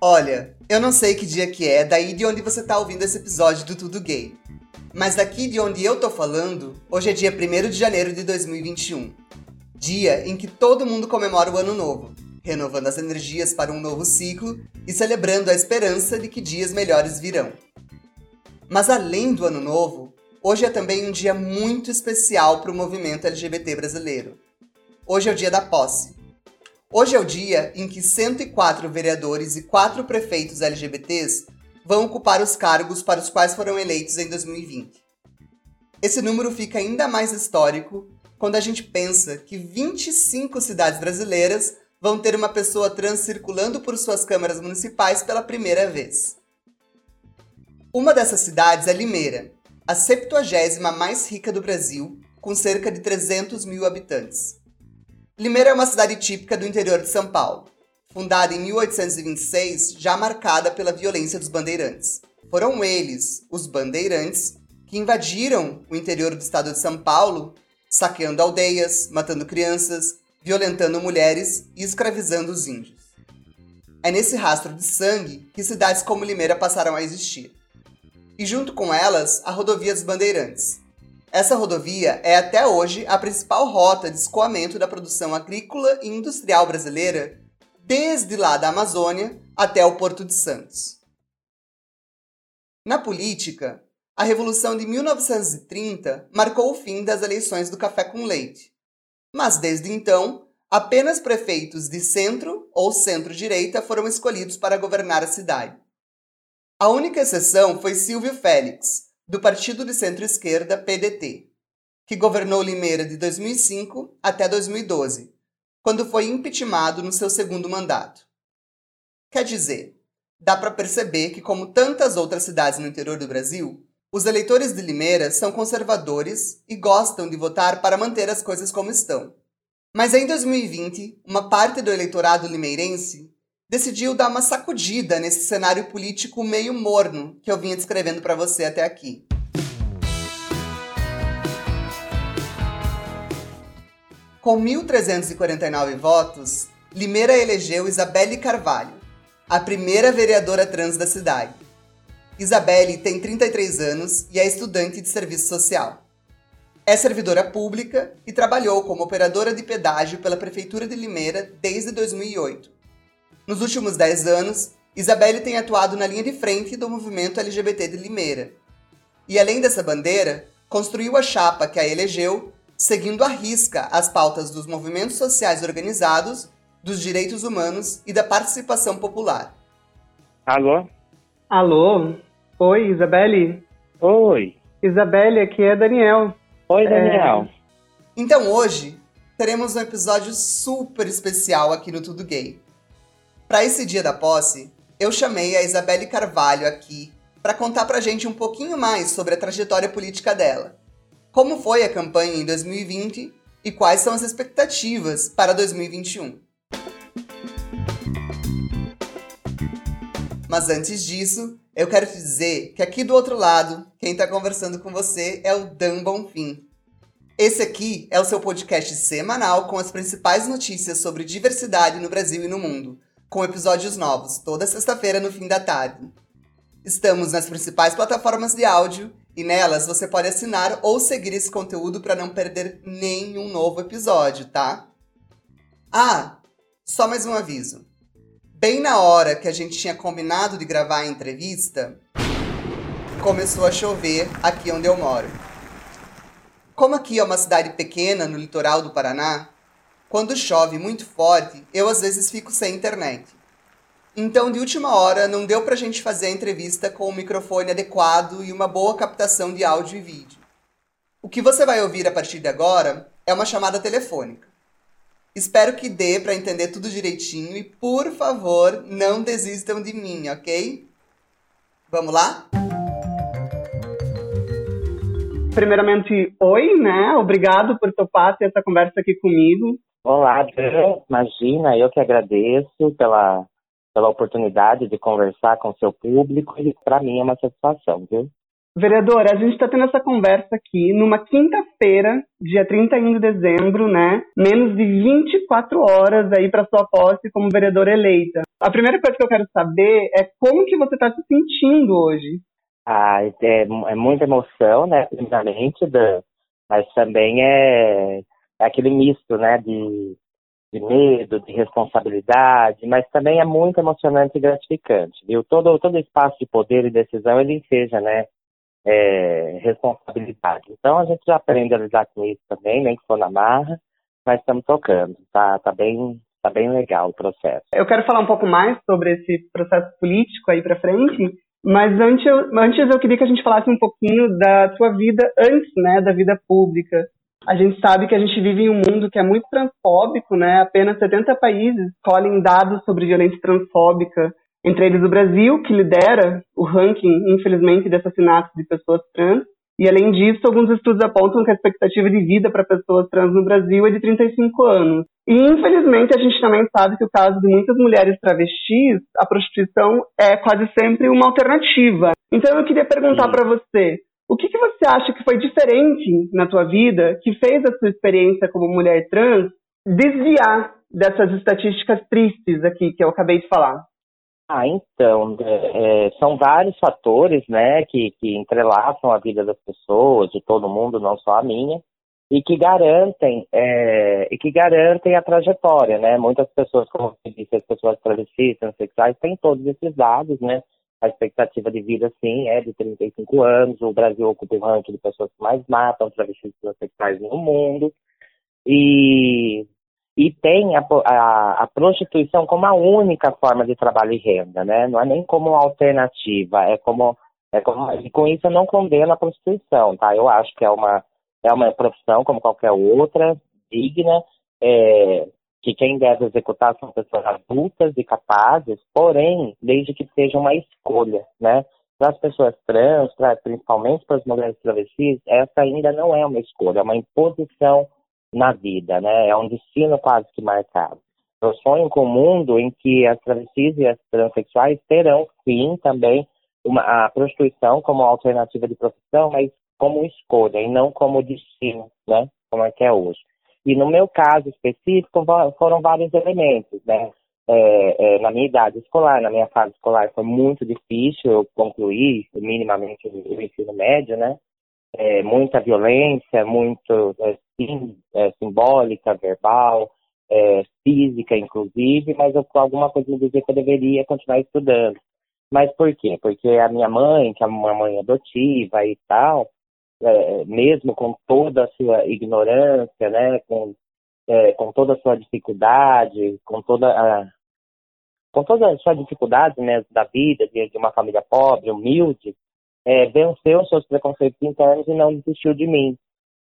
Olha, eu não sei que dia que é, daí de onde você tá ouvindo esse episódio do Tudo Gay. Mas daqui de onde eu tô falando, hoje é dia 1 de janeiro de 2021. Dia em que todo mundo comemora o ano novo, renovando as energias para um novo ciclo e celebrando a esperança de que dias melhores virão. Mas além do ano novo, hoje é também um dia muito especial para o movimento LGBT brasileiro. Hoje é o dia da posse, Hoje é o dia em que 104 vereadores e 4 prefeitos LGBTs vão ocupar os cargos para os quais foram eleitos em 2020. Esse número fica ainda mais histórico quando a gente pensa que 25 cidades brasileiras vão ter uma pessoa trans circulando por suas câmaras municipais pela primeira vez. Uma dessas cidades é Limeira, a 70 mais rica do Brasil, com cerca de 300 mil habitantes. Limeira é uma cidade típica do interior de São Paulo, fundada em 1826, já marcada pela violência dos bandeirantes. Foram eles, os bandeirantes, que invadiram o interior do estado de São Paulo, saqueando aldeias, matando crianças, violentando mulheres e escravizando os índios. É nesse rastro de sangue que cidades como Limeira passaram a existir. E junto com elas, a rodovia dos Bandeirantes, essa rodovia é até hoje a principal rota de escoamento da produção agrícola e industrial brasileira, desde lá da Amazônia até o Porto de Santos. Na política, a Revolução de 1930 marcou o fim das eleições do café com leite. Mas desde então, apenas prefeitos de centro ou centro-direita foram escolhidos para governar a cidade. A única exceção foi Silvio Félix, do partido de centro-esquerda PDT, que governou Limeira de 2005 até 2012, quando foi impeachmentado no seu segundo mandato. Quer dizer, dá para perceber que, como tantas outras cidades no interior do Brasil, os eleitores de Limeira são conservadores e gostam de votar para manter as coisas como estão. Mas em 2020, uma parte do eleitorado limeirense decidiu dar uma sacudida nesse cenário político meio morno que eu vinha descrevendo para você até aqui. Com 1.349 votos, Limeira elegeu Isabelle Carvalho, a primeira vereadora trans da cidade. Isabelle tem 33 anos e é estudante de serviço social. É servidora pública e trabalhou como operadora de pedágio pela Prefeitura de Limeira desde 2008 nos últimos 10 anos, Isabelle tem atuado na linha de frente do movimento LGBT de Limeira. E além dessa bandeira, construiu a chapa que a elegeu, seguindo à risca as pautas dos movimentos sociais organizados, dos direitos humanos e da participação popular. Alô? Alô? Oi, Isabelle? Oi. Isabelle, aqui é Daniel. Oi, Daniel. É... Então hoje teremos um episódio super especial aqui no Tudo Gay. Para esse dia da posse, eu chamei a Isabelle Carvalho aqui para contar pra gente um pouquinho mais sobre a trajetória política dela. Como foi a campanha em 2020 e quais são as expectativas para 2021. Mas antes disso, eu quero te dizer que aqui do outro lado, quem está conversando com você é o Dan Bonfim. Esse aqui é o seu podcast semanal com as principais notícias sobre diversidade no Brasil e no mundo com episódios novos toda sexta-feira no fim da tarde. Estamos nas principais plataformas de áudio e nelas você pode assinar ou seguir esse conteúdo para não perder nenhum novo episódio, tá? Ah, só mais um aviso. Bem na hora que a gente tinha combinado de gravar a entrevista, começou a chover aqui onde eu moro. Como aqui é uma cidade pequena no litoral do Paraná, quando chove muito forte, eu às vezes fico sem internet. Então, de última hora, não deu pra gente fazer a entrevista com o microfone adequado e uma boa captação de áudio e vídeo. O que você vai ouvir a partir de agora é uma chamada telefônica. Espero que dê para entender tudo direitinho e, por favor, não desistam de mim, ok? Vamos lá? Primeiramente, oi, né? Obrigado por topar ter essa conversa aqui comigo. Olá, imagina, eu que agradeço pela, pela oportunidade de conversar com o seu público e para mim é uma satisfação, viu? Vereadora, a gente está tendo essa conversa aqui numa quinta-feira, dia 31 de dezembro, né? Menos de 24 horas aí para sua posse como vereadora eleita. A primeira coisa que eu quero saber é como que você está se sentindo hoje. Ah, é, é muita emoção, né? Primeiramente, mas também é, é aquele misto, né? De, de medo, de responsabilidade, mas também é muito emocionante e gratificante, viu? Todo, todo espaço de poder e decisão ele seja, né? é, responsabilidade. Então a gente já aprende a lidar com isso também, nem que for na marra, mas estamos tocando, tá, tá bem, tá bem legal o processo. Eu quero falar um pouco mais sobre esse processo político aí para frente, mas antes eu, antes eu queria que a gente falasse um pouquinho da sua vida antes, né, da vida pública. A gente sabe que a gente vive em um mundo que é muito transfóbico, né? Apenas 70 países colhem dados sobre violência transfóbica entre eles o Brasil, que lidera o ranking, infelizmente, de assassinatos de pessoas trans. E, além disso, alguns estudos apontam que a expectativa de vida para pessoas trans no Brasil é de 35 anos. E, infelizmente, a gente também sabe que o caso de muitas mulheres travestis, a prostituição é quase sempre uma alternativa. Então, eu queria perguntar para você, o que, que você acha que foi diferente na tua vida, que fez a sua experiência como mulher trans desviar dessas estatísticas tristes aqui que eu acabei de falar? Ah, então, é, é, são vários fatores, né, que, que entrelaçam a vida das pessoas, de todo mundo, não só a minha, e que garantem, é, e que garantem a trajetória, né, muitas pessoas, como você disse, as pessoas travestis, transexuais, têm todos esses dados, né, a expectativa de vida, sim, é de 35 anos, o Brasil ocupa o ranking de pessoas que mais matam travestis transexuais no mundo, e e tem a, a, a, prostituição como a única forma de trabalho e renda, né? Não é nem como alternativa, é como, é como e com isso eu não condeno a prostituição, tá? Eu acho que é uma é uma profissão como qualquer outra, digna, é, que quem deve executar são pessoas adultas e capazes, porém, desde que seja uma escolha, né? Para as pessoas trans, pra, principalmente para as mulheres travestis, essa ainda não é uma escolha, é uma imposição na vida, né? É um destino quase que marcado. Eu sonho com um mundo em que as travestis e as transexuais terão, sim, também uma, a prostituição como alternativa de profissão, mas como escolha e não como destino, né? Como é que é hoje. E no meu caso específico foram vários elementos, né? É, é, na minha idade escolar, na minha fase escolar foi muito difícil eu concluir minimamente o ensino médio, né? É, muita violência, muito é, sim, é, simbólica, verbal, é, física, inclusive, mas eu, alguma coisa me dizia que eu deveria continuar estudando. Mas por quê? Porque a minha mãe, que é uma mãe adotiva e tal, é, mesmo com toda a sua ignorância, né, com, é, com toda a sua dificuldade, com toda a com toda a sua dificuldade né, da vida, de, de uma família pobre, humilde, é, venceu seus preconceitos internos e não desistiu de mim.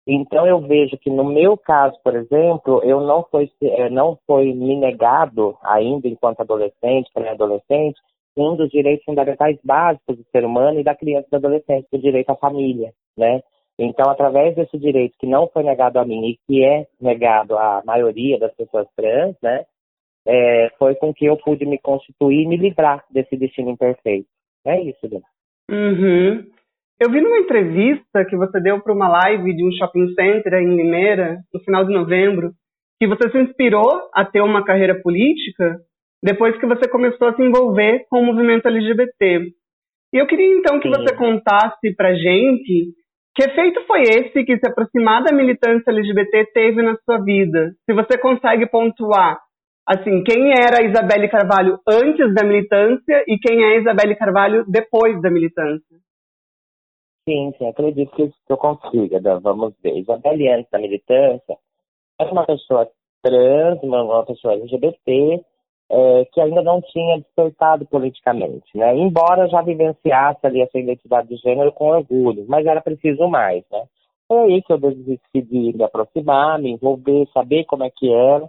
Então eu vejo que no meu caso, por exemplo, eu não foi eh, não foi me negado ainda enquanto adolescente, pré-adolescente, um dos direitos fundamentais básicos do ser humano e da criança e do adolescente, o direito à família, né? Então, através desse direito que não foi negado a mim e que é negado à maioria das pessoas trans, né? É, foi com que eu pude me constituir e me livrar desse destino imperfeito. É isso, Dani. Uhum. Eu vi numa entrevista que você deu para uma live de um shopping center em Limeira, no final de novembro, que você se inspirou a ter uma carreira política depois que você começou a se envolver com o movimento LGBT. E eu queria então que Sim. você contasse para gente que efeito foi esse que se aproximar da militância LGBT teve na sua vida. Se você consegue pontuar, assim, quem era a Isabelle Carvalho antes da militância e quem é a Isabelle Carvalho depois da militância. Sim, sim, acredito que eu consiga. Vamos ver. Isabelle, antes da militância, era uma pessoa trans, uma, pessoa LGBT, é, que ainda não tinha despertado politicamente, né? Embora já vivenciasse ali a sua identidade de gênero com orgulho, mas era preciso mais, né? Foi aí que eu decidi me aproximar, me envolver, saber como é que era,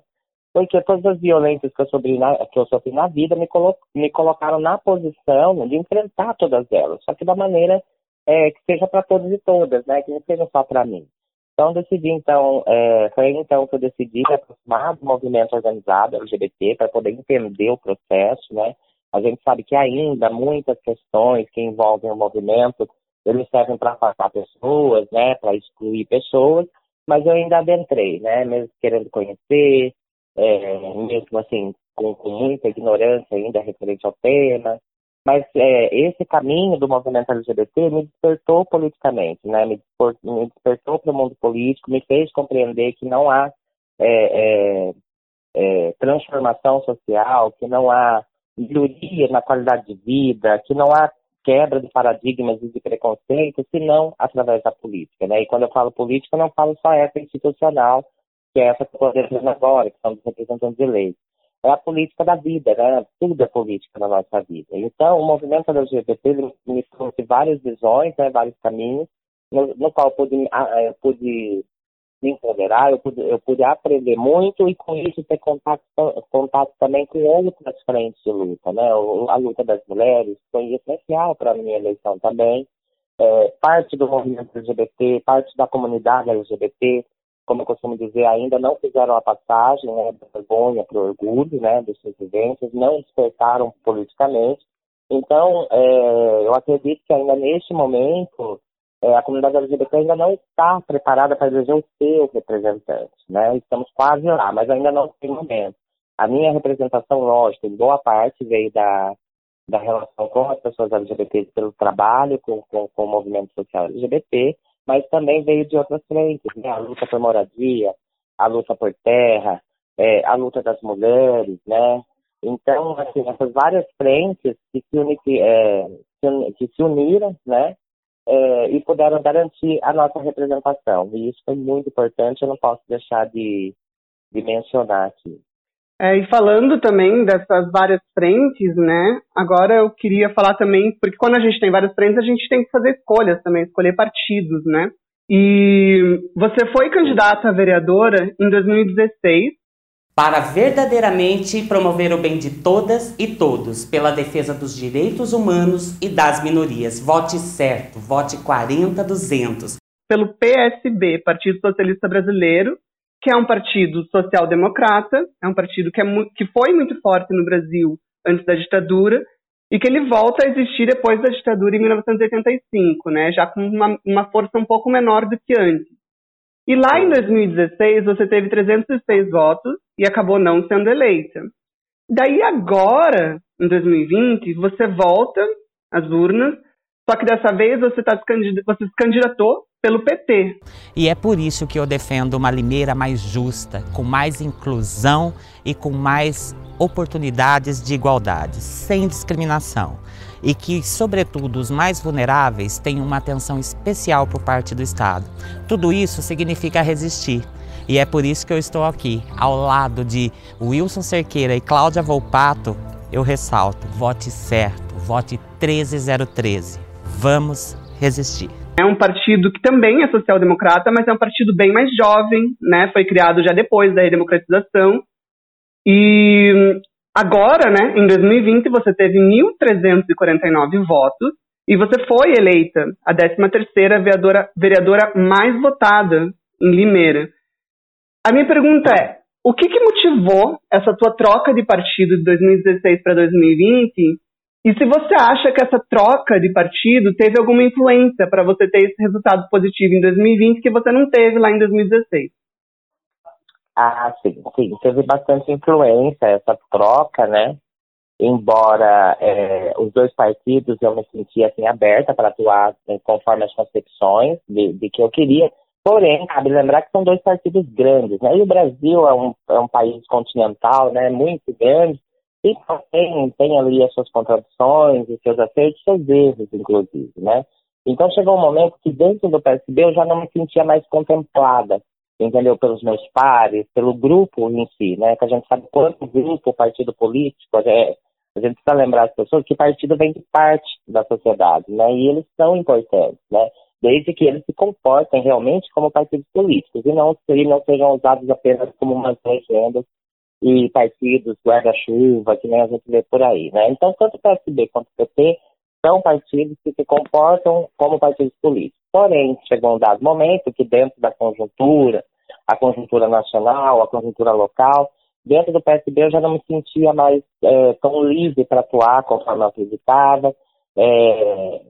porque todas as violências que eu sofri na, que eu sofri na vida me, colo me colocaram na posição de enfrentar todas elas, só que da maneira é, que seja para todos e todas, né? Que não seja só para mim. Então decidi então, é, foi então que eu decidi me aproximar do movimento organizado LGBT para poder entender o processo, né? A gente sabe que ainda muitas questões que envolvem o movimento eles servem para afastar pessoas, né, para excluir pessoas, mas eu ainda adentrei, né, mesmo querendo conhecer, é, mesmo assim, com, com, muita ignorância ainda referente ao tema, mas é, esse caminho do movimento LGBT me despertou politicamente, né, me, me despertou para o mundo político, me fez compreender que não há é, é, é transformação social, que não há melhoria na qualidade de vida, que não há quebra de paradigmas e de preconceitos, senão através da política. Né? E quando eu falo política, eu não falo só essa institucional, que é essa que eu estou agora, que são os representantes de lei. É a política da vida, né? Tudo é política na nossa vida. Então, o movimento LGBT me trouxe várias visões, né? vários caminhos, no, no qual eu pude, eu pude me empoderar, eu pude, eu pude aprender muito e com isso ter contato, contato também com outras frentes de luta, né? A luta das mulheres foi essencial para a minha eleição também. É, parte do movimento LGBT, parte da comunidade LGBT, como eu costumo dizer, ainda não fizeram a passagem né, da vergonha para o orgulho né, dos seus vivências, não despertaram politicamente. Então, é, eu acredito que ainda neste momento é, a comunidade LGBT ainda não está preparada para eleger o seu representante, né? Estamos quase lá, mas ainda não tem momento. A minha representação, lógico, em boa parte veio da, da relação com as pessoas LGBT pelo trabalho com, com, com o movimento social LGBT, mas também veio de outras frentes, né? A luta por moradia, a luta por terra, é, a luta das mulheres, né? Então, assim, essas várias frentes que se, uni, é, que se uniram, né? é, e puderam garantir a nossa representação. E isso foi muito importante, eu não posso deixar de, de mencionar aqui. É, e falando também dessas várias frentes, né? Agora eu queria falar também, porque quando a gente tem várias frentes, a gente tem que fazer escolhas também, escolher partidos, né? E você foi candidata a vereadora em 2016 para verdadeiramente promover o bem de todas e todos, pela defesa dos direitos humanos e das minorias. Vote certo, vote 40-200. Pelo PSB, Partido Socialista Brasileiro, que é um partido social-democrata, é um partido que, é que foi muito forte no Brasil antes da ditadura, e que ele volta a existir depois da ditadura em 1985, né, já com uma, uma força um pouco menor do que antes. E lá em 2016 você teve 306 votos e acabou não sendo eleita. Daí agora, em 2020, você volta às urnas, só que dessa vez você, tá você se candidatou pelo PT. E é por isso que eu defendo uma Limeira mais justa, com mais inclusão e com mais oportunidades de igualdade, sem discriminação e que, sobretudo, os mais vulneráveis tenham uma atenção especial por parte do Estado. Tudo isso significa resistir. E é por isso que eu estou aqui, ao lado de Wilson Cerqueira e Cláudia Volpato. Eu ressalto: vote certo, vote 13013. Vamos resistir. É um partido que também é social-democrata, mas é um partido bem mais jovem, né? Foi criado já depois da redemocratização. E Agora, né, em 2020, você teve 1.349 votos e você foi eleita a 13ª vereadora, vereadora mais votada em Limeira. A minha pergunta é, o que, que motivou essa tua troca de partido de 2016 para 2020? E se você acha que essa troca de partido teve alguma influência para você ter esse resultado positivo em 2020 que você não teve lá em 2016? Ah, sim, sim. Teve bastante influência essa troca, né? Embora é, os dois partidos eu me sentia assim aberta para atuar né, conforme as concepções de, de, que eu queria. Porém, cabe lembrar que são dois partidos grandes, né? E o Brasil é um, é um país continental, né? Muito grande e tem, tem ali as suas contradições, os seus acertos, seus erros, inclusive, né? Então chegou um momento que dentro do PSB eu já não me sentia mais contemplada entendeu? Pelos meus pares, pelo grupo em si, né? Que a gente sabe quanto grupo, partido político, é, a gente precisa lembrar as pessoas que partido vem de parte da sociedade, né? E eles são importantes, né? Desde que eles se comportem realmente como partidos políticos e não, e não sejam usados apenas como umas legendas e partidos guarda-chuva, que nem a gente vê por aí, né? Então, tanto o PSB quanto o PT são partidos que se comportam como partidos políticos. Porém, chegou um dado momento que dentro da conjuntura, a conjuntura nacional, a conjuntura local, dentro do PSB eu já não me sentia mais é, tão livre para atuar conforme eu acreditava. É,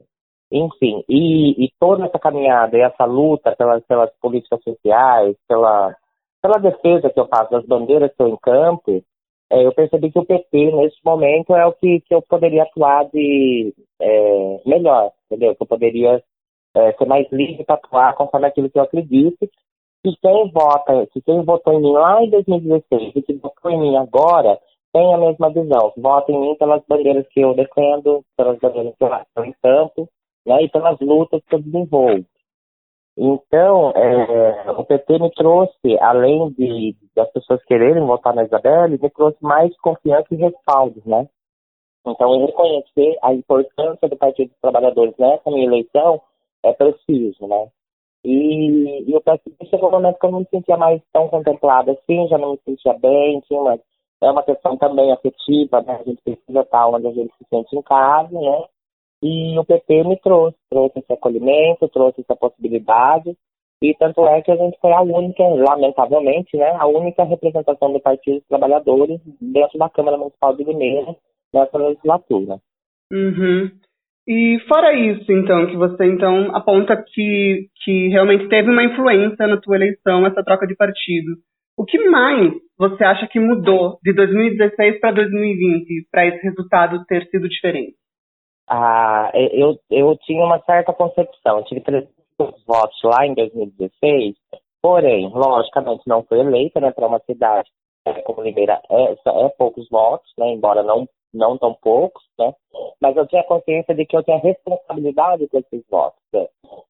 enfim, e, e, toda essa caminhada e essa luta pelas, pelas políticas sociais, pela, pela defesa que eu faço das bandeiras que eu encampo, é, eu percebi que o PT, nesse momento, é o que, que eu poderia atuar de é, melhor, entendeu? Que eu poderia é, ser mais livre para atuar conforme aquilo que eu acredito. E quem vota, que quem votou em mim lá em 2016 e que votou em mim agora, tem a mesma visão. Vota em mim pelas bandeiras que eu defendo, pelas bandeiras que eu encampo, né, e pelas lutas que eu desenvolvo. Então, é, o PT me trouxe, além de das pessoas quererem votar na Isabelle, me trouxe mais confiança e respaldo, né? Então, eu reconhecer a importância do Partido dos Trabalhadores nessa minha eleição é preciso, né? E, e o PSB chegou um momento que eu não me sentia mais tão contemplada assim, já não me sentia bem, tinha uma, é uma questão também afetiva, né? A gente precisa estar onde a gente se sente em casa, né? E o PP me trouxe, trouxe esse acolhimento, trouxe essa possibilidade, e tanto é que a gente foi a única, lamentavelmente, né, a única representação do Partido dos Trabalhadores dentro da Câmara Municipal de Limeira nessa legislatura. Uhum. E fora isso, então, que você então aponta que, que realmente teve uma influência na tua eleição, essa troca de partido. O que mais você acha que mudou de 2016 para 2020 para esse resultado ter sido diferente? Ah, eu, eu tinha uma certa concepção. Eu tive 300 votos lá em 2016, porém, logicamente, não fui eleita né, para uma cidade como Limeira é, é, poucos votos, né, embora não, não tão poucos, né, mas eu tinha consciência de que eu tinha responsabilidade com esses votos, né,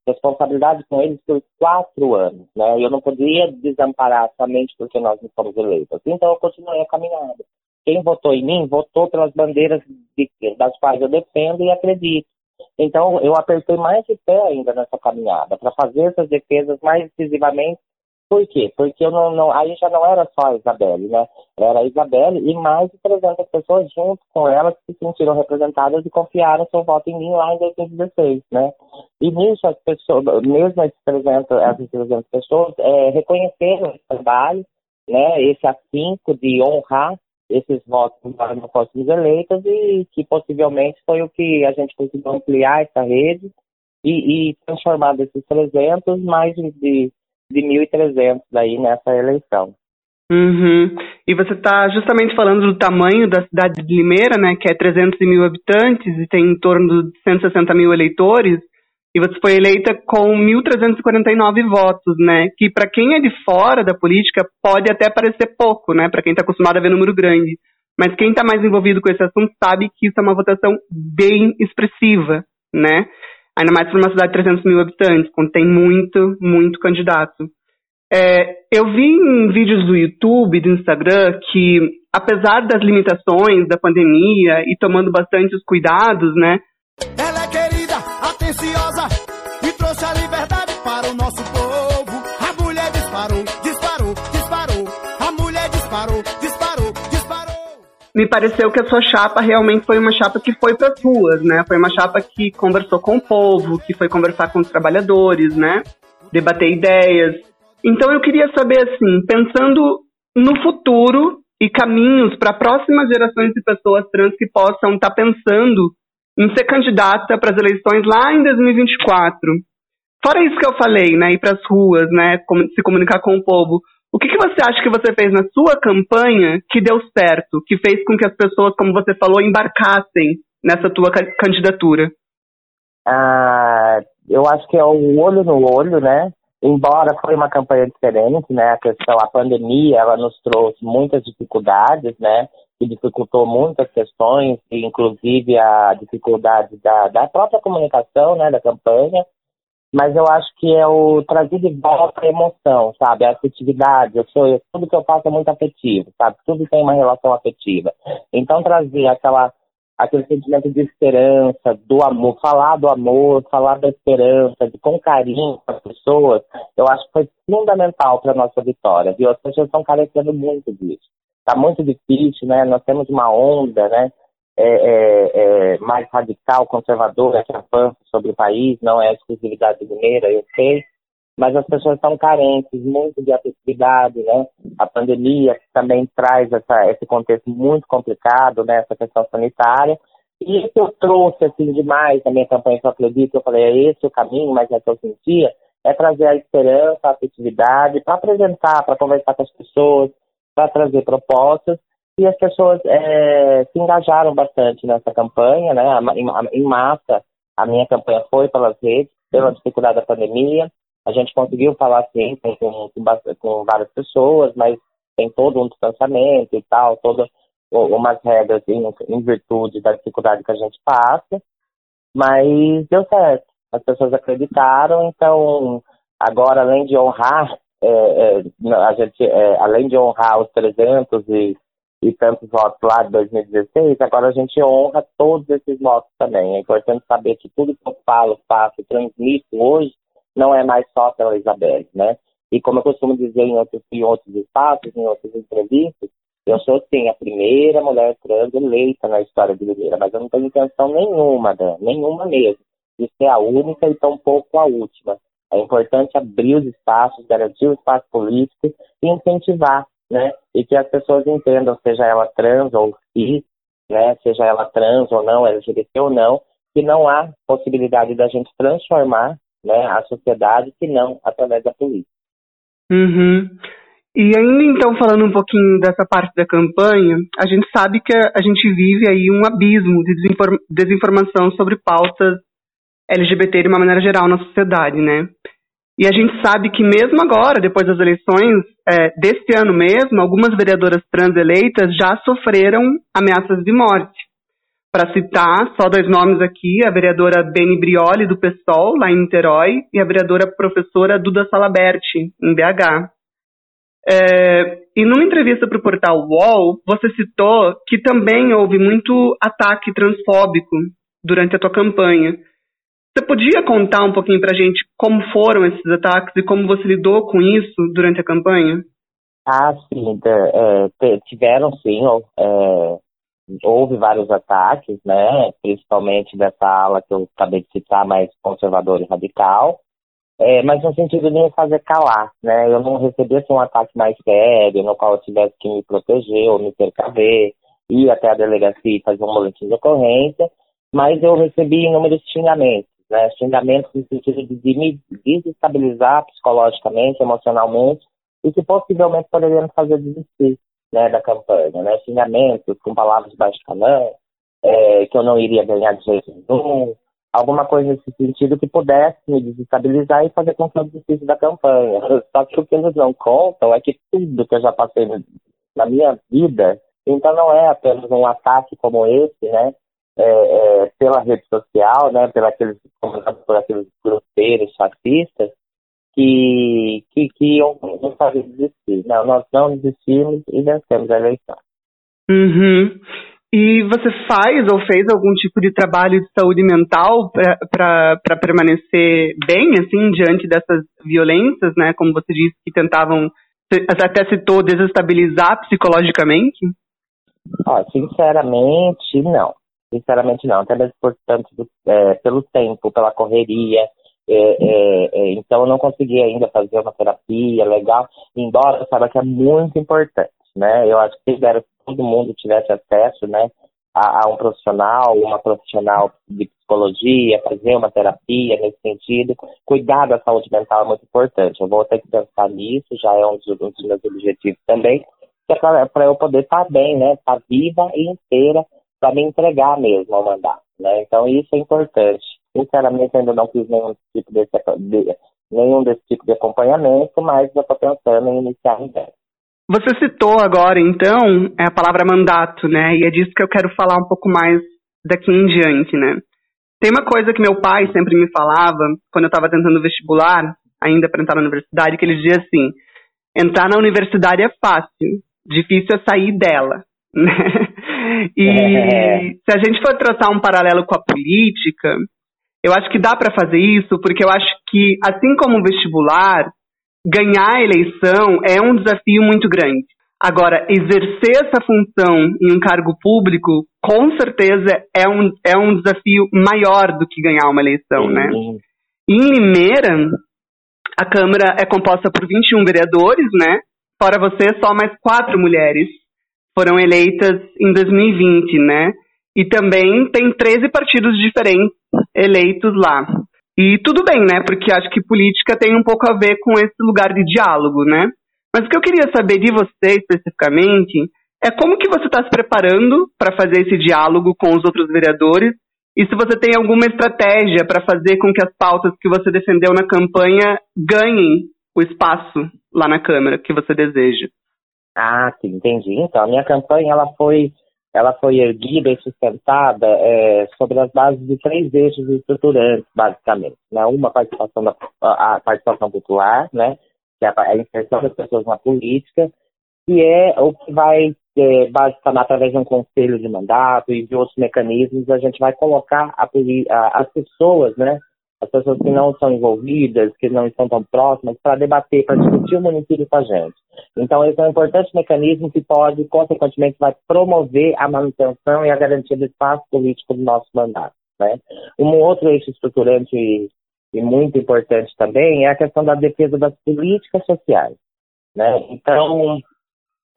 responsabilidade com eles por quatro anos. Né, eu não podia desamparar somente porque nós não fomos eleitos. Então eu continuei a caminhada quem votou em mim votou pelas bandeiras de, das quais eu defendo e acredito. Então, eu apertei mais de pé ainda nessa caminhada, para fazer essas defesas mais decisivamente. Por quê? Porque eu não, não, aí já não era só a Isabelle, né? Era a Isabelle e mais de 300 pessoas junto com ela que se sentiram representadas e confiaram seu voto em mim lá em 2016, né? E nisso, as pessoas, mesmo essas 300, essas 300 pessoas, é, reconheceram esse trabalho, né? Esse afinco de honrar esses votos não fossem eleitos e que possivelmente foi o que a gente conseguiu ampliar essa rede e, e transformar desses 300 mais de, de 1.300 daí nessa eleição. Uhum. E você está justamente falando do tamanho da cidade de Limeira, né, que é 300 mil habitantes e tem em torno de 160 mil eleitores. E você foi eleita com 1.349 votos, né? Que para quem é de fora da política pode até parecer pouco, né? Para quem está acostumado a ver número grande. Mas quem está mais envolvido com esse assunto sabe que isso é uma votação bem expressiva, né? Ainda mais para uma cidade de 300 mil habitantes, quando tem muito, muito candidato. É, eu vi em vídeos do YouTube, do Instagram, que apesar das limitações da pandemia e tomando bastante os cuidados, né? Me pareceu que a sua chapa realmente foi uma chapa que foi para as ruas, né? Foi uma chapa que conversou com o povo, que foi conversar com os trabalhadores, né? Debater ideias. Então eu queria saber assim, pensando no futuro e caminhos para próximas gerações de pessoas trans que possam estar tá pensando em ser candidata para as eleições lá em 2024. Fora isso que eu falei, né, ir para as ruas, né, se comunicar com o povo, o que, que você acha que você fez na sua campanha que deu certo, que fez com que as pessoas, como você falou, embarcassem nessa tua candidatura? Ah, eu acho que é o olho no olho, né? Embora foi uma campanha diferente, né? A questão, a pandemia, ela nos trouxe muitas dificuldades, né? que dificultou muitas questões, inclusive a dificuldade da, da própria comunicação, né, da campanha, mas eu acho que é o trazer de volta a emoção, sabe, a afetividade, eu sou, eu, tudo que eu faço é muito afetivo, sabe, tudo tem uma relação afetiva, então trazer aquela, aquele sentimento de esperança, do amor, falar do amor, falar da esperança, de, com carinho para as pessoas, eu acho que foi fundamental para a nossa vitória, viu, as pessoas estão carecendo muito disso. Está muito difícil, né? Nós temos uma onda, né? É, é, é, mais radical, conservadora que avança sobre o país, não é exclusividade mineira, eu sei, mas as pessoas estão carentes muito de afetividade, né? A pandemia também traz essa, esse contexto muito complicado, né? Essa questão sanitária, E isso eu trouxe, assim, demais na minha campanha, que eu acredito, eu falei, é esse o caminho, mas é que eu sentia, é trazer a esperança, a afetividade, para apresentar, para conversar com as pessoas, para trazer propostas, e as pessoas é, se engajaram bastante nessa campanha, né, em, massa, a minha campanha foi pelas redes, pela dificuldade da pandemia, a gente conseguiu falar sim com, com, com várias pessoas, mas tem todo um distanciamento e tal, todas umas regras em, em virtude da dificuldade que a gente passa, mas deu certo. As pessoas acreditaram, então agora além de honrar, é, é, a gente, é, além de honrar os 300 e, e tantos votos lá de 2016, agora a gente honra todos esses votos também. É importante saber que tudo que eu falo, faço, transmito hoje não é mais só pela Isabelle, né? E como eu costumo dizer em outros, em outros espaços, em outras entrevistas, eu sou, sim, a primeira mulher trans eleita na história brasileira, mas eu não tenho intenção nenhuma, Dan, nenhuma mesmo, de ser a única e tampouco a última. É importante abrir os espaços, garantir o espaço político e incentivar, né? E que as pessoas entendam, seja ela trans ou cis, né? Seja ela trans ou não, LGBT ou não, que não há possibilidade da gente transformar né, a sociedade, se não através da política. Uhum. E ainda então falando um pouquinho dessa parte da campanha, a gente sabe que a, gente vive aí um abismo de desinformação sobre pautas LGBT de uma maneira geral na sociedade, né? E a gente sabe que mesmo agora, depois das eleições é, deste ano mesmo, algumas vereadoras trans eleitas já sofreram ameaças de morte. Para citar só dois nomes aqui, a vereadora Beni Brioli, do PSOL, lá em Niterói, e a vereadora professora Duda Salaberti, em BH. É, e numa entrevista para o portal UOL, você citou que também houve muito ataque transfóbico durante a tua campanha. Você podia contar um pouquinho para a gente como foram esses ataques e como você lidou com isso durante a campanha? Ah, sim, é, tiveram sim, é, houve vários ataques, né, principalmente dessa ala que eu acabei de citar, mais conservador e radical, é, mas no sentido de me fazer calar, né? Eu não recebesse assim, um ataque mais sério, no qual eu tivesse que me proteger ou me percaver, ir até a delegacia e fazer um boletim de ocorrência, mas eu recebi inúmeros xingamentos, né? Xingamentos no sentido de me desestabilizar psicologicamente, emocionalmente, e que possivelmente poderiam me fazer desistir né, da campanha, né? Xingamentos com palavras de baixo calão, é, que eu não iria ganhar de jeito nenhum, alguma coisa nesse sentido que pudesse me desestabilizar e fazer com que eu desistisse da campanha. Só que o que eles não contam é que tudo que eu já passei na minha vida, então não é apenas um ataque como esse, né? É, é, pela rede social, né? Pela aqueles, por aqueles grosseiros fascistas, que, que, que iam nos fazer desistir. Não, nós não desistimos e vencemos a eleição. Uhum. E você faz ou fez algum tipo de trabalho de saúde mental para permanecer bem, assim, diante dessas violências, né? Como você disse, que tentavam, até citou, desestabilizar psicologicamente? Ah, sinceramente, não. Sinceramente, não. Até mesmo por tanto, é, pelo tempo, pela correria. É, é, é, então, eu não consegui ainda fazer uma terapia legal, embora eu saiba que é muito importante, né? Eu acho que se todo mundo tivesse acesso, né, a, a, um profissional, uma profissional de psicologia, fazer uma terapia nesse sentido. Cuidar da saúde mental é muito importante. Eu vou ter que pensar nisso, já é um dos, um dos meus objetivos também, que é para eu poder estar bem, né, estar viva e inteira para me entregar mesmo ao mandato, né. Então isso é importante. Sinceramente, ainda não fiz nenhum tipo desse, de, nenhum desse tipo de acompanhamento, mas eu estou pensando em iniciar em breve. Você citou agora, então, a palavra mandato, né? E é disso que eu quero falar um pouco mais daqui em diante, né? Tem uma coisa que meu pai sempre me falava, quando eu estava tentando vestibular, ainda para entrar na universidade, que ele dizia assim: entrar na universidade é fácil, difícil é sair dela. Né? E é. se a gente for traçar um paralelo com a política, eu acho que dá para fazer isso, porque eu acho que, assim como o vestibular, ganhar a eleição é um desafio muito grande. Agora, exercer essa função em um cargo público, com certeza, é um, é um desafio maior do que ganhar uma eleição, né? em Limeira, a Câmara é composta por 21 vereadores, né? Fora você, só mais quatro mulheres foram eleitas em 2020, né? e também tem 13 partidos diferentes eleitos lá. E tudo bem, né? Porque acho que política tem um pouco a ver com esse lugar de diálogo, né? Mas o que eu queria saber de você especificamente é como que você está se preparando para fazer esse diálogo com os outros vereadores e se você tem alguma estratégia para fazer com que as pautas que você defendeu na campanha ganhem o espaço lá na Câmara que você deseja. Ah, sim, entendi. Então, a minha campanha ela foi, ela foi erguida e sustentada é, sobre as bases de três eixos estruturantes, basicamente. Né? Uma, participação, da, a participação popular, né? que é a inserção das pessoas na política, que é o que vai, é, basicamente, através de um conselho de mandato e de outros mecanismos, a gente vai colocar a, a, as pessoas, né, as pessoas que não são envolvidas, que não estão tão próximas, para debater, para discutir o município com a gente. Então, esse é um importante mecanismo que pode, consequentemente, vai promover a manutenção e a garantia do espaço político do nosso mandato. Né? Um outro eixo estruturante e muito importante também é a questão da defesa das políticas sociais. Né? Então,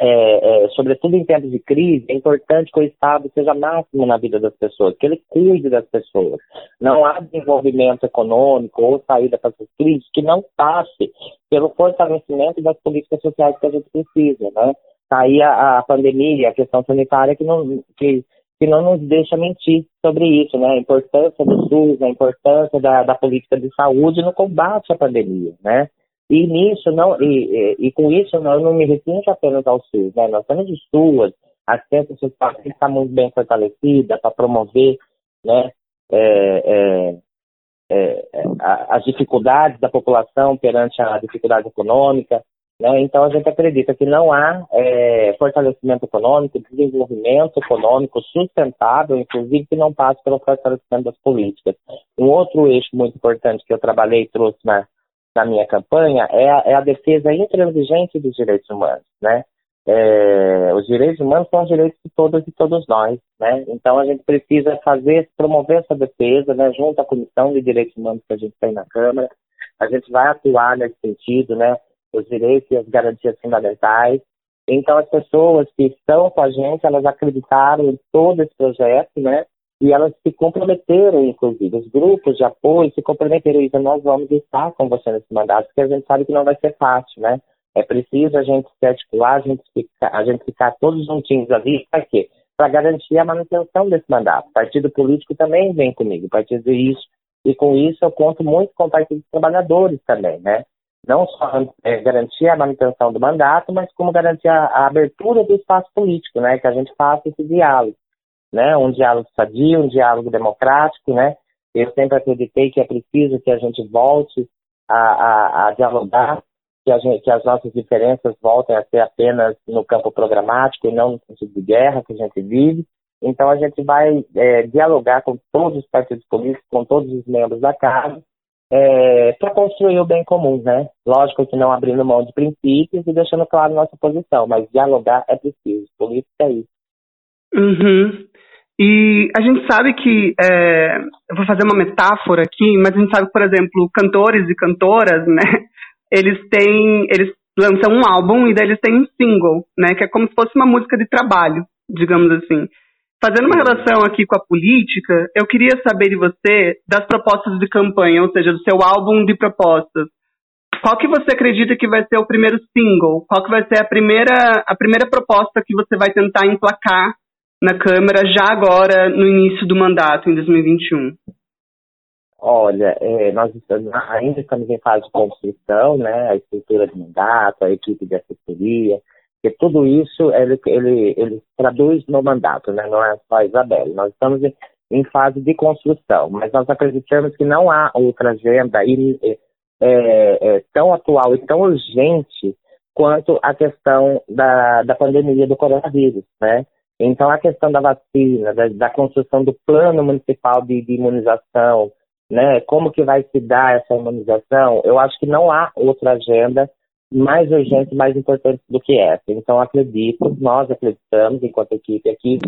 é, é, sobretudo em tempos de crise, é importante que o Estado seja máximo na vida das pessoas, que ele cuide das pessoas. Não há desenvolvimento econômico ou saída para essas crises que não passe pelo fortalecimento das políticas sociais que a gente precisa. Né? Tá aí a, a pandemia, a questão sanitária que não, que, que não nos deixa mentir sobre isso, né? A importância do SUS, a importância da, da política de saúde no combate à pandemia, né? E nisso, não, e, e, e com isso, não, eu não me refiro apenas ao SUS, né? Nós temos de SUAS, a assistência social que está muito bem fortalecida para promover, né? É, é, é, é as dificuldades da população perante a dificuldade econômica, né? Então, a gente acredita que não há é, fortalecimento econômico, desenvolvimento econômico sustentável, inclusive que não passe pelo fortalecimento das políticas. Um outro eixo muito importante que eu trabalhei e trouxe na, na minha campanha é a, é a defesa intransigente dos direitos humanos, né? É, os direitos humanos são os direitos de todas e todos nós, né? Então a gente precisa fazer, promover essa defesa, né? Junto à Comissão de Direitos Humanos que a gente tem na Câmara, a gente vai atuar nesse sentido, né? Os direitos e as garantias fundamentais. Então as pessoas que estão com a gente, elas acreditaram em todo esse projeto, né? E elas se comprometeram, inclusive, os grupos de apoio se comprometeram, Isa, nós vamos estar com você nesse mandato, porque a gente sabe que não vai ser fácil, né? É preciso a gente se articular, a gente ficar, a gente ficar todos juntinhos ali, para quê? Para garantir a manutenção desse mandato. O partido político também vem comigo, o partido isso, e com isso eu conto muito com o partido dos trabalhadores também, né? Não só é, garantir a manutenção do mandato, mas como garantir a, a abertura do espaço político, né? Que a gente faça esse diálogo né? Um diálogo sadio, um diálogo democrático, né? Eu sempre acreditei que é preciso que a gente volte a, a, a dialogar, que, a gente, que as nossas diferenças voltem a ser apenas no campo programático e não no sentido de guerra que a gente vive. Então a gente vai é, dialogar com todos os partidos políticos, com todos os membros da casa, é, para construir o bem comum, né? Lógico que não abrindo mão de princípios e deixando claro nossa posição, mas dialogar é preciso. Política é isso. Uhum. E a gente sabe que, é, eu vou fazer uma metáfora aqui, mas a gente sabe por exemplo, cantores e cantoras, né, eles têm, eles lançam um álbum e daí eles têm um single, né, que é como se fosse uma música de trabalho, digamos assim. Fazendo uma relação aqui com a política, eu queria saber de você das propostas de campanha, ou seja, do seu álbum de propostas. Qual que você acredita que vai ser o primeiro single? Qual que vai ser a primeira, a primeira proposta que você vai tentar emplacar na Câmara já agora no início do mandato, em 2021? Olha, é, nós estamos, ainda estamos em fase de construção, né? A estrutura de mandato, a equipe de assessoria, que tudo isso ele, ele, ele traduz no mandato, né? Não é só a Isabel. Nós estamos em, em fase de construção, mas nós acreditamos que não há outra agenda é, é, tão atual e tão urgente quanto a questão da, da pandemia do coronavírus, né? Então, a questão da vacina, da, da construção do plano municipal de, de, imunização, né, como que vai se dar essa imunização, eu acho que não há outra agenda mais urgente, mais importante do que essa. Então, acredito, nós acreditamos, enquanto equipe aqui,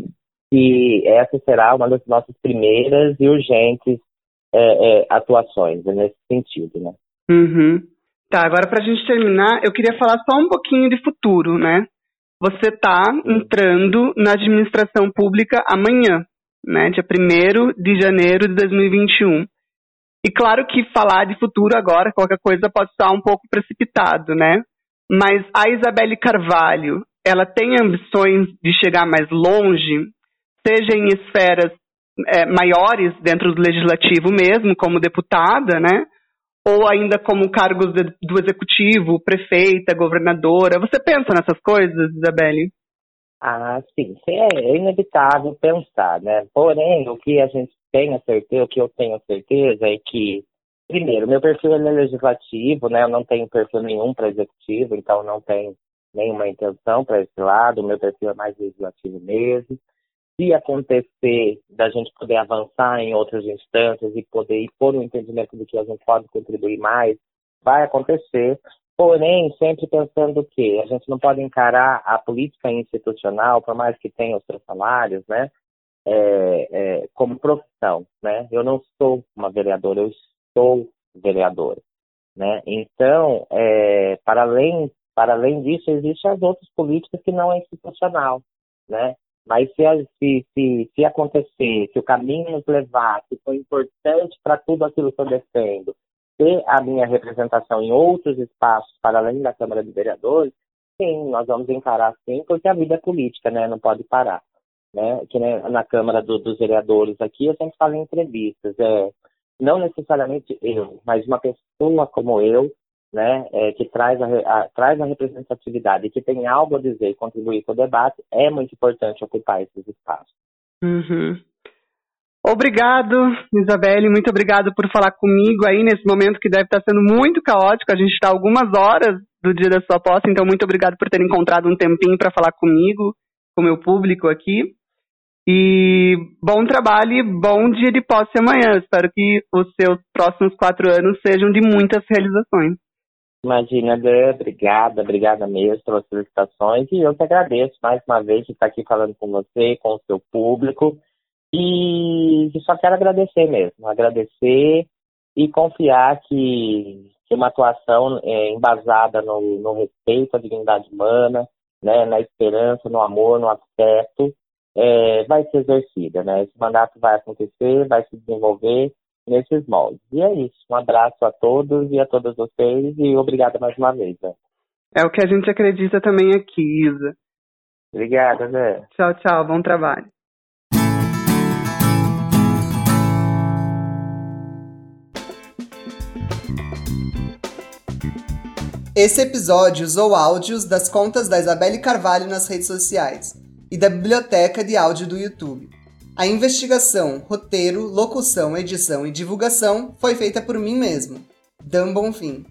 que essa será uma das nossas primeiras e urgentes é, é, atuações nesse sentido, né? Uhum. Tá, agora para a gente terminar, eu queria falar só um pouquinho de futuro, né? Você está entrando na administração pública amanhã. né? Dia 1 de janeiro de 2021. E claro que falar de futuro agora, qualquer coisa pode estar um pouco precipitado, né? Mas a Isabelle Carvalho, ela tem ambições de chegar mais longe, seja em esferas é, maiores dentro do legislativo mesmo, como deputada, né? Ou ainda como cargos de, do executivo, prefeita, governadora. Você pensa nessas coisas, Isabelle? Ah, sim, é inevitável pensar, né? Porém, o que a gente tem a certeza, o que eu tenho certeza é que, primeiro, meu perfil é legislativo, né? Eu não tenho perfil nenhum para executivo, então não tenho nenhuma intenção para esse lado, o meu perfil é mais legislativo mesmo. Se acontecer da gente poder avançar em outras instâncias e poder ir por um entendimento do que a gente pode contribuir mais, vai acontecer. Porém, sempre pensando que a gente não pode encarar a política institucional, por mais que tenha os seus salários, né, é, é, como profissão, né? Eu não sou uma vereadora, eu estou vereadora, né? Então, é, para além para além disso, existem as outras políticas que não é institucional, né? Mas se, se, se, acontecer, se o caminho nos levar, se for importante para tudo aquilo que eu defendo, ter a minha representação em outros espaços para além da Câmara de Vereadores, sim, nós vamos encarar sim, porque a vida é política, né? Não pode parar. Né? Que né, na Câmara do, dos Vereadores aqui, eu sempre falo em entrevistas, é, não necessariamente eu, mas uma pessoa como eu, né, é, que traz a, a, traz a representatividade, que tem algo a dizer e contribuir com o debate, é muito importante ocupar esses espaços. Uhum. Obrigado, Isabelle, muito obrigado por falar comigo aí nesse momento que deve estar sendo muito caótico. A gente está algumas horas do dia da sua posse, então muito obrigado por ter encontrado um tempinho para falar comigo, com o meu público aqui. E bom trabalho e bom dia de posse amanhã. Espero que os seus próximos quatro anos sejam de muitas realizações. Imagina, Dê, obrigada, obrigada mesmo pelas felicitações. E eu te agradeço mais uma vez de estar aqui falando com você, com o seu público. E só quero agradecer mesmo, agradecer e confiar que, que uma atuação é, embasada no, no respeito à dignidade humana, né, na esperança, no amor, no afeto, é, vai ser exercida. Né? Esse mandato vai acontecer, vai se desenvolver nesses moldes. E é isso. Um abraço a todos e a todas vocês e obrigada mais uma vez. Né? É o que a gente acredita também aqui, Isa. Obrigada, Zé. Tchau, tchau. Bom trabalho. Esse episódio usou áudios das contas da Isabelle Carvalho nas redes sociais e da biblioteca de áudio do YouTube. A investigação, roteiro, locução, edição e divulgação foi feita por mim mesmo, Dan Bonfim.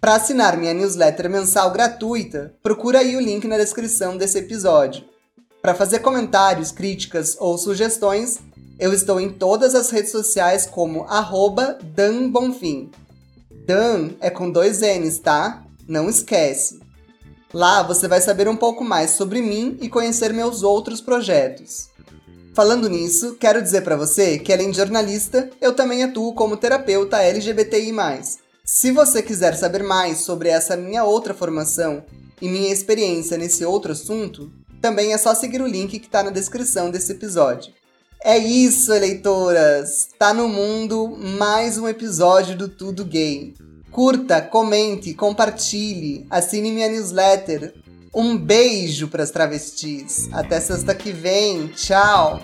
Para assinar minha newsletter mensal gratuita, procura aí o link na descrição desse episódio. Para fazer comentários, críticas ou sugestões, eu estou em todas as redes sociais como arroba Dan Bonfim. Dan é com dois N's, tá? Não esquece. Lá você vai saber um pouco mais sobre mim e conhecer meus outros projetos. Falando nisso, quero dizer para você que além de jornalista, eu também atuo como terapeuta LGBTI+. Se você quiser saber mais sobre essa minha outra formação e minha experiência nesse outro assunto, também é só seguir o link que está na descrição desse episódio. É isso, eleitoras! Tá no mundo mais um episódio do Tudo Gay. Curta, comente, compartilhe, assine minha newsletter. Um beijo para as travestis. Até sexta que vem. Tchau.